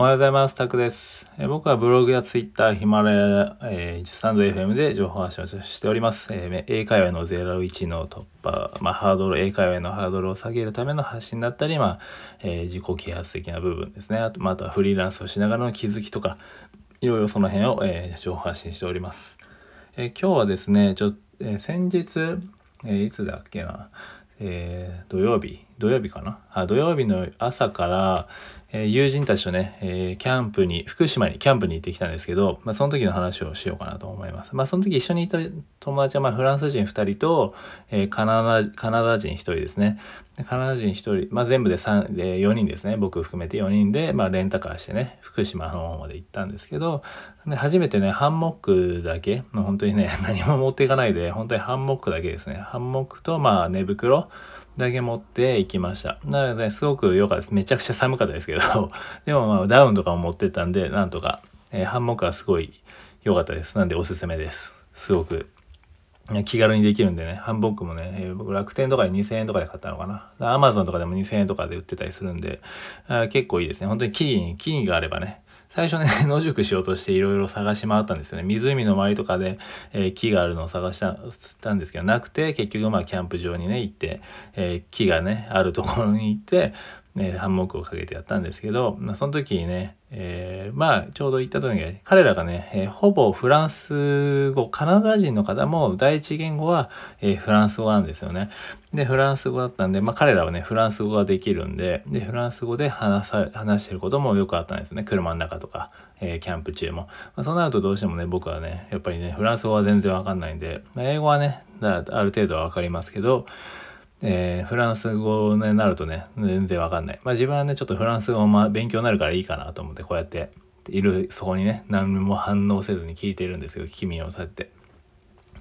おはようございます。タクです。え僕はブログやツイッター、ヒマラヤ、えー、スタンド FM で情報発信をしております。えー、英会話の01の突破、まあ、ハードル、英会話のハードルを下げるための発信だったり、まあえー、自己啓発的な部分ですね。あと,、まあ、あとはフリーランスをしながらの気づきとか、いろいろその辺を、えー、情報発信しております。え今日はですね、ちょえ先日、えいつだっけな、え土曜日、土曜日かな？あ土曜日の朝から、えー、友人たちとね、えー、キャンプに、福島にキャンプに行ってきたんですけど、まあ、その時の話をしようかなと思います。まあ、その時一緒にいた友達は、まあ、フランス人2人と、えー、カナダ、カナダ人1人ですね。カナダ人1人、まあ、全部で3で4人ですね。僕含めて4人で、まあ、レンタカーしてね、福島の方まで行ったんですけど、で初めてね、ハンモックだけ、もう本当にね、何も持っていかないで、本当にハンモックだけですね。ハンモックと、まあ、寝袋、だけ持って行きました。なので、すごく良かったです。めちゃくちゃ寒かったですけど、でもまあダウンとかも持ってったんで、なんとか、えー、ハンモックはすごい良かったです。なんでおすすめです。すごく気軽にできるんでね、ハンモックもね、えー、僕楽天とかで2000円とかで買ったのかな。アマゾンとかでも2000円とかで売ってたりするんで、あ結構いいですね。本当に木に、木があればね、最初ね、野宿しようとしていろいろ探し回ったんですよね。湖の周りとかで、えー、木があるのを探したんですけど、なくて、結局まあキャンプ場にね、行って、えー、木がね、あるところに行って、えー、ハンモックをかけてやったんですけど、まあ、その時にね、えー、まあちょうど行った時に彼らがね、えー、ほぼフランス語カナダ人の方も第一言語は、えー、フランス語なんですよね。でフランス語だったんで、まあ、彼らはねフランス語ができるんででフランス語で話さ話してることもよくあったんですよね車の中とか、えキャンプ中も。まあ、そうなるとどうしてもね僕はねやっぱりねフランス語は全然わかんないんで、まあ、英語はねある程度はわかりますけどえー、フランス語になるとね、全然わかんない。まあ自分はね、ちょっとフランス語も勉強になるからいいかなと思って、こうやっている、そこにね、何も反応せずに聞いてるんですよ、聞き耳をされて。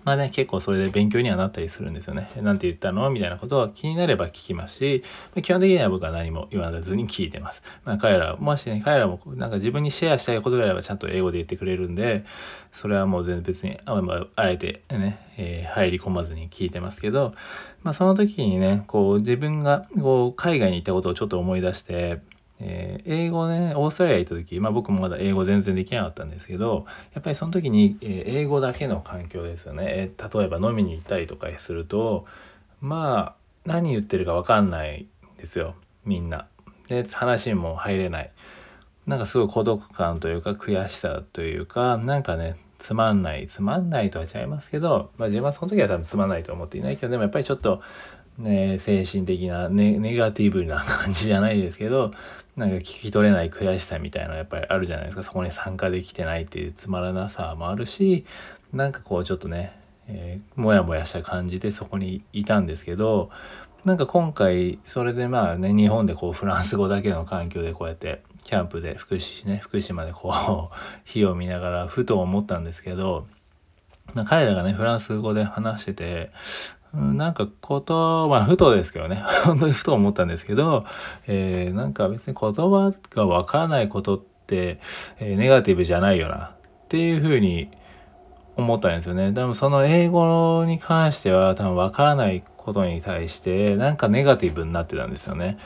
まあね、結構それで勉強にはなったりするんですよね。なんて言ったの？みたいなことは気になれば聞きますし、まあ、基本的には僕は何も言わずに聞いてます。まあ彼ら、もしね、彼らもなんか自分にシェアしたいことがあればちゃんと英語で言ってくれるんで、それはもう全然別に、あまあえてね、えー、入り込まずに聞いてますけど、まあその時にね、こう自分がこう海外に行ったことをちょっと思い出して、えー、英語ね、オーストラリア行った時、まあ僕もまだ英語全然できなかったんですけど、やっぱりその時に、え、英語だけの環境ですよね。え、例えば飲みに行ったりとかすると、まあ何言ってるかわかんないですよ、みんな。で、話も入れない。なんかすごい孤独感というか悔しさというか、なんかね、つまんない、つまんないとは違いますけど、まあ自分はその時は多分つまんないと思っていないけど、でもやっぱりちょっと、ね、精神的なネネガティブな感じじゃないですけどなんか聞き取れない悔しさみたいなやっぱりあるじゃないですか。そこに参加できてないっていうつまらなさもあるしなんかこうちょっとね、えー、もやもやした感じでそこにいたんですけどなんか今回それでまあね日本でこうフランス語だけの環境でこうやってキャンプで福島ね福島でこう 火を見ながらふと思ったんですけど彼らがねフランス語で話しててなんか言葉、まあ、ふとですけどね、本当にふと思ったんですけど、えー、なんか別に言葉がわからないことって、えー、ネガティブじゃないよな、っていうふうに思ったんですよね。でもその英語に関しては多分わからないことに対して、なんかネガティブになってたんですよね。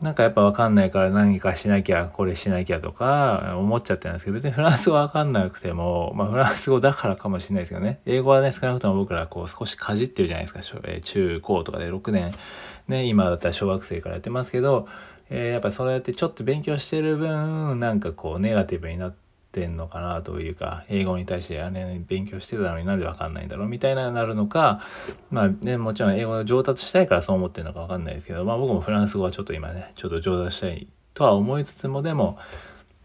なんかやっぱわかんないから何かしなきゃこれしなきゃとか思っちゃってるんですけど別にフランス語わかんなくてもまあフランス語だからかもしれないですけどね。英語はね少なくとも僕らこう少しかじってるじゃないですか。中高とかで6年。ね今だったら小学生からやってますけど、え、やっぱそうやってちょっと勉強してる分なんかこうネガティブになってってんのかなというか英語に対してあれ勉強してたのになんで分かんないんだろうみたいななるのかまあねもちろん英語上達したいからそう思ってるのか分かんないですけどまあ僕もフランス語はちょっと今ねちょっと上達したいとは思いつつもでも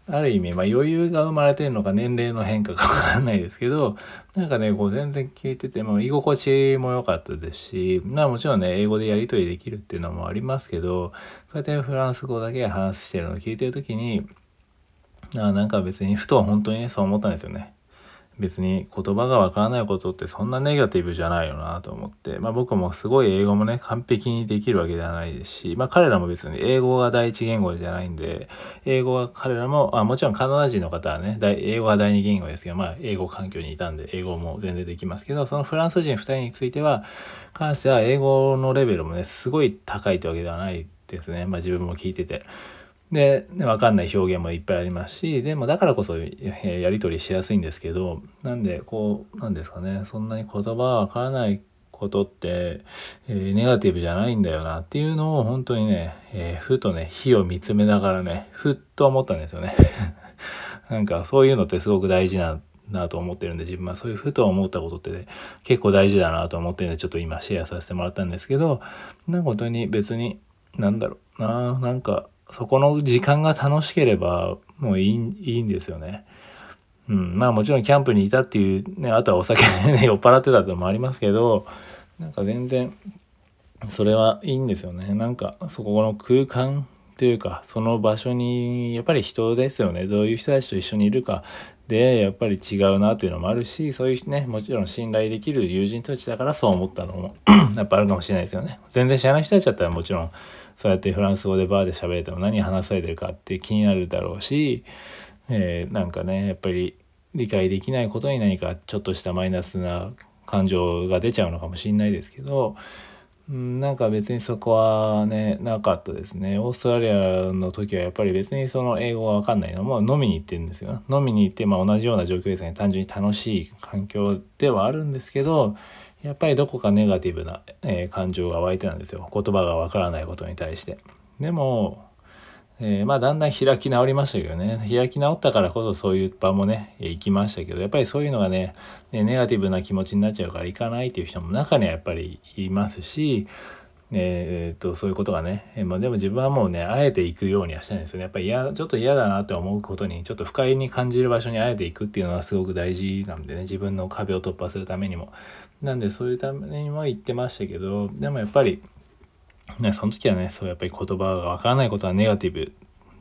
ある意味、まあ、余裕が生まれてるのか年齢の変化かわかんないですけど、なんかね、こう全然聞いてても居心地も良かったですし、まあもちろんね、英語でやり取りできるっていうのもありますけど、こうやってフランス語だけ話してるのを聞いてる時に、あなんか別にふとは本当にねそう思ったんですよね。別に言葉がわからないことってそんなネガティブじゃないよなと思って、まあ僕もすごい英語もね、完璧にできるわけではないですし、まあ彼らも別に英語が第一言語じゃないんで、英語は彼らも、あもちろんカナダ人の方はね、英語が第二言語ですけど、まあ英語環境にいたんで、英語も全然できますけど、そのフランス人2人については、関しては英語のレベルもね、すごい高いってわけではないですね。まあ自分も聞いてて。で、わかんない表現もいっぱいありますし、でもだからこそ、やり取りしやすいんですけど、なんで、こう、なんですかね、そんなに言葉わからないことって、えー、ネガティブじゃないんだよなっていうのを本当にね、えー、ふとね、火を見つめながらね、ふっと思ったんですよね。なんかそういうのってすごく大事ななと思ってるんで自分はそういうふと思ったことって、ね、結構大事だなと思ってるんでちょっと今シェアさせてもらったんですけどな本当に別になんだろうななんかそこの時間が楽しければもういいいいんですよね。うん、まあもちろんキャンプにいたっていうねあとはお酒でね酔っ払ってたってのもありますけどなんか全然それはいいんですよね。なんかそこの空間というかその場所にやっぱり人ですよねどういう人たちと一緒にいるかでやっぱり違うなというのもあるしそういうねもちろん信頼できる友人たちだからそう思ったのも やっぱあるかもしれないですよね。全然知らない人たちだったらもちろんそうやってフランス語でバーで喋れても何話されてるかって気になるだろうし、えー、なんかねやっぱり理解できないことに何かちょっとしたマイナスな感情が出ちゃうのかもしれないですけどうん、なんか別にそこはねなかったですね。オーストラリアの時はやっぱり別にその英語が分かんないのも飲みに行ってるんですよ。飲みに行ってまあ同じような状況ですね単純に楽しい環境ではあるんですけどやっぱりどこかネガティブな、え、感情が湧いてなんですよ。言葉が分からないことに対して。でもえー、まあだんだん開き直りましたけどね。開き直ったからこそそういう場もね行きましたけどやっぱりそういうのがねネガティブな気持ちになっちゃうから行かないっていう人も中にはやっぱりいますしえー、っとそういうことがね、えー、まあ、でも自分はもうねあえて行くようにはしたいんですよね。やっぱり嫌ちょっと嫌だなって思うことにちょっと不快に感じる場所にあえて行くっていうのはすごく大事なんでね自分の壁を突破するためにも。なんでそういうためにも言ってましたけどでもやっぱりね、その時はね、そうやっぱり言葉が分からないことはネガティブ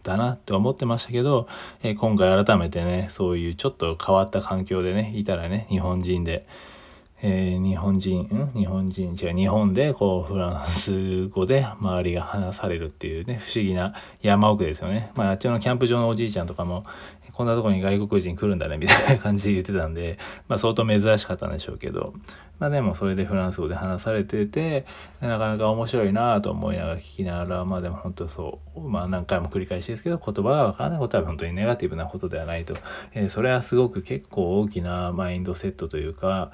だなって思ってましたけど、え、今回改めてね、そういうちょっと変わった環境でね、いたらね、日本人で、えー、日本人、ん？日本人、違う、日本でこうフランス語で周りが話されるっていうね、不思議な山奥ですよね。まあ、あっちのキャンプ場のおじいちゃんとかも、こんなとこに外国人来るんだねみたいな感じで言ってたんで、まあ相当珍しかったんでしょうけど、まあでもそれでフランス語で話されてて、なかなか面白いなと思いながら聞きながら、まあでも本当そう、まあ何回も繰り返しですけど、言葉がわからないことは本当にネガティブなことではないと、えー、それはすごく結構大きなマインドセットというか、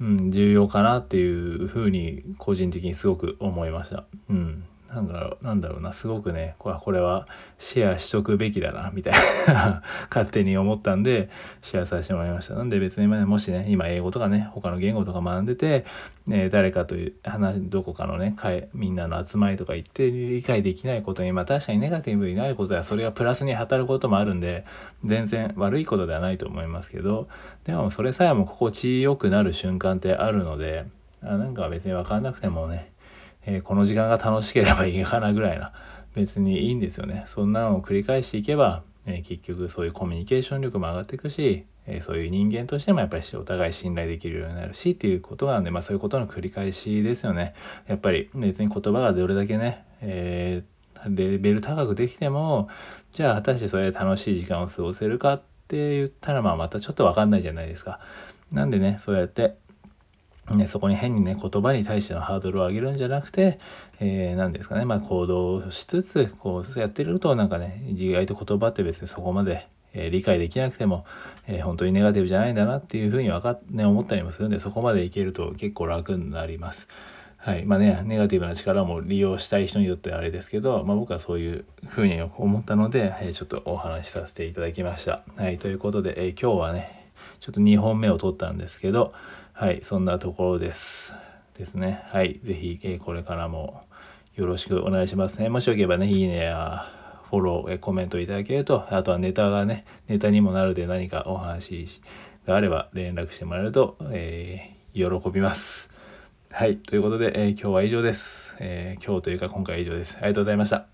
うん、重要かなっていうふうに個人的にすごく思いました。うんなんだろう、なんだろうな、すごくね、これはこれはシェアしとくべきだな、みたいな 勝手に思ったんで、シェアさせてもらいました。なんで別に、もしね、今英語とかね、他の言語とか学んでて、ね、誰かという、話、どこかのね、みんなの集まりとか行って理解できないことに、まあ確かにネガティブになることや、それがプラスに働くこともあるんで、全然悪いことではないと思いますけど、でもそれさえも心地よくなる瞬間ってあるので、あなんか別に分かんなくてもね、えー、この時間が楽しければいいかなぐらいな。別にいいんですよね。そんなのを繰り返していけば、えー、結局そういうコミュニケーション力も上がっていくし、えー、そういう人間としてもやっぱりお互い信頼できるようになるしっていうことなんでまあそういうことの繰り返しですよね。やっぱり別に言葉がどれだけね、えレベル高くできてもじゃあ果たしてそれで楽しい時間を過ごせるかって言ったらまあまたちょっと分かんないじゃないですか。なんでねそうやってね、そこに変にね言葉に対してのハードルを上げるんじゃなくて、えー、何ですかね、まあ、行動しつつこうやってるとなんかね意外と言葉って別にそこまで、えー、理解できなくても、えー、本当にネガティブじゃないんだなっていうふうに分か、ね、思ったりもするんでそこまでいけると結構楽になります。はいまあね、ネガティブな力も利用したい人によってはあれですけど、まあ、僕はそういうふうに思ったので、えちょっとお話しさせていただきました。はい、ということで、え今日はねちょっと2本目を取ったんですけど、はい、そんなところです。ですね。はい、是非、えこれからもよろしくお願いしますね。もしよければね、いいねやフォロー、えコメントいただけると、あとはネタがね、ネタにもなるで何かお話があれば連絡してもらえると、えー、喜びます。はい、ということで、えー、今日は以上です、えー、今日というか今回は以上です。ありがとうございました。